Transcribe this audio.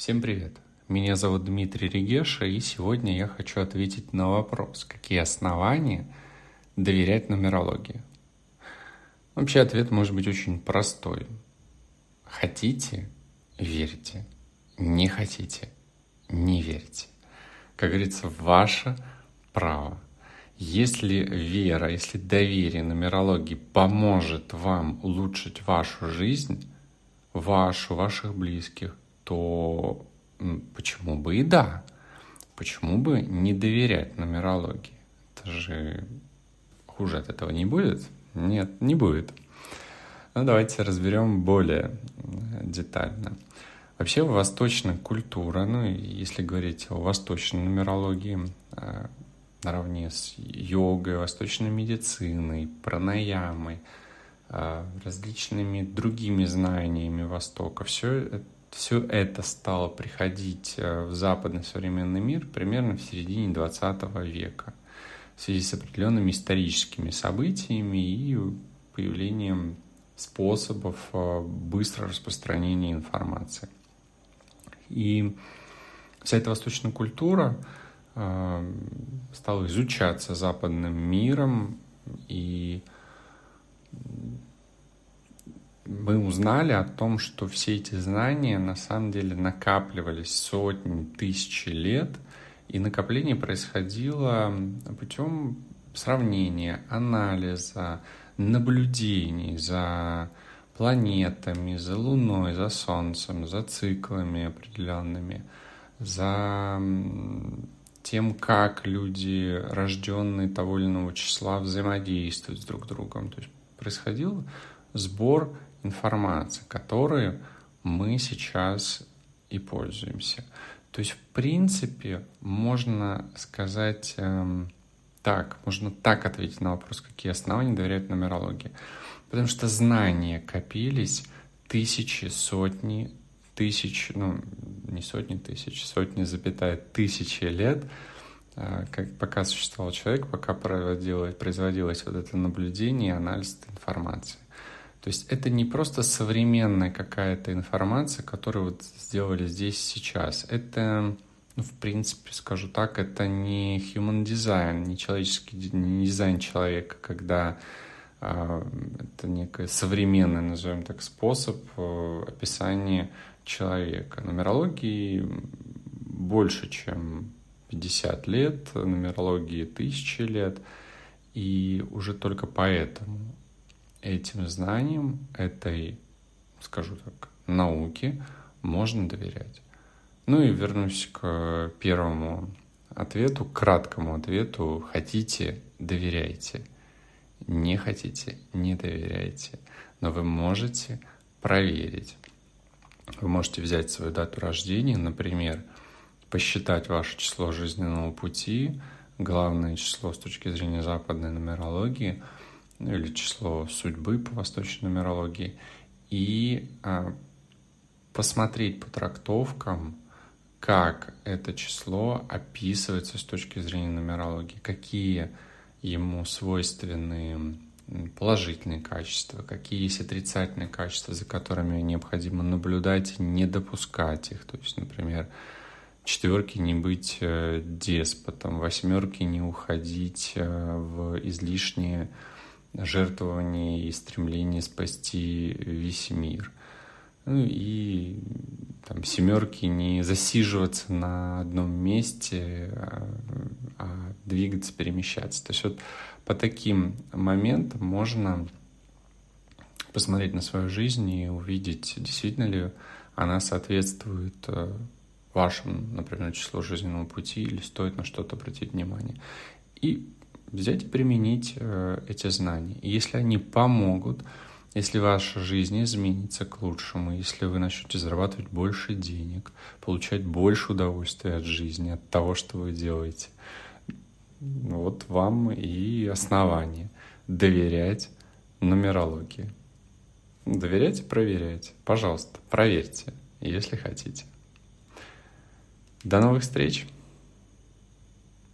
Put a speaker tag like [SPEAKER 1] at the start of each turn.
[SPEAKER 1] Всем привет! Меня зовут Дмитрий Регеша, и сегодня я хочу ответить на вопрос, какие основания доверять нумерологии. Вообще ответ может быть очень простой. Хотите – верьте. Не хотите – не верьте. Как говорится, ваше право. Если вера, если доверие нумерологии поможет вам улучшить вашу жизнь, вашу, ваших близких, то почему бы и да? Почему бы не доверять нумерологии? Это же хуже от этого не будет? Нет, не будет. Ну, давайте разберем более детально. Вообще восточная культура, ну, если говорить о восточной нумерологии, э, наравне с йогой, восточной медициной, пранаямой, э, различными другими знаниями Востока, все все это стало приходить э, в западный современный мир примерно в середине 20 века в связи с определенными историческими событиями и появлением способов э, быстрого распространения информации. И вся эта восточная культура э, стала изучаться западным миром, и мы узнали о том, что все эти знания на самом деле накапливались сотни, тысячи лет, и накопление происходило путем сравнения, анализа, наблюдений за планетами, за Луной, за Солнцем, за циклами определенными, за тем, как люди, рожденные того или иного числа, взаимодействуют с друг другом. То есть происходил сбор информации, которой мы сейчас и пользуемся. То есть, в принципе, можно сказать эм, так, можно так ответить на вопрос, какие основания доверяют нумерологии. Потому что знания копились тысячи, сотни, тысяч, ну, не сотни тысяч, сотни, запятая, тысячи лет, э, как, пока существовал человек, пока проводилось, производилось вот это наблюдение и анализ информации. То есть это не просто современная какая-то информация, которую вот сделали здесь сейчас. Это, ну, в принципе, скажу так, это не human design, не человеческий не дизайн человека, когда э, это некий современный, назовем так, способ э, описания человека. Нумерологии больше, чем 50 лет, нумерологии тысячи лет, и уже только поэтому этим знаниям, этой, скажу так, науке можно доверять. Ну и вернусь к первому ответу, краткому ответу. Хотите – доверяйте. Не хотите – не доверяйте. Но вы можете проверить. Вы можете взять свою дату рождения, например, посчитать ваше число жизненного пути, главное число с точки зрения западной нумерологии – ну, или число судьбы по восточной нумерологии, и а, посмотреть по трактовкам, как это число описывается с точки зрения нумерологии, какие ему свойственны положительные качества, какие есть отрицательные качества, за которыми необходимо наблюдать и не допускать их. То есть, например, четверки не быть э, деспотом, восьмерки не уходить э, в излишние жертвование и стремление спасти весь мир. Ну и там семерки не засиживаться на одном месте, а, а двигаться, перемещаться. То есть вот по таким моментам можно посмотреть на свою жизнь и увидеть, действительно ли она соответствует э, вашему, например, числу жизненного пути или стоит на что-то обратить внимание. И взять и применить э, эти знания. И если они помогут, если ваша жизнь изменится к лучшему, если вы начнете зарабатывать больше денег, получать больше удовольствия от жизни, от того, что вы делаете, вот вам и основание доверять нумерологии. Доверяйте, проверяйте. Пожалуйста, проверьте, если хотите. До новых встреч!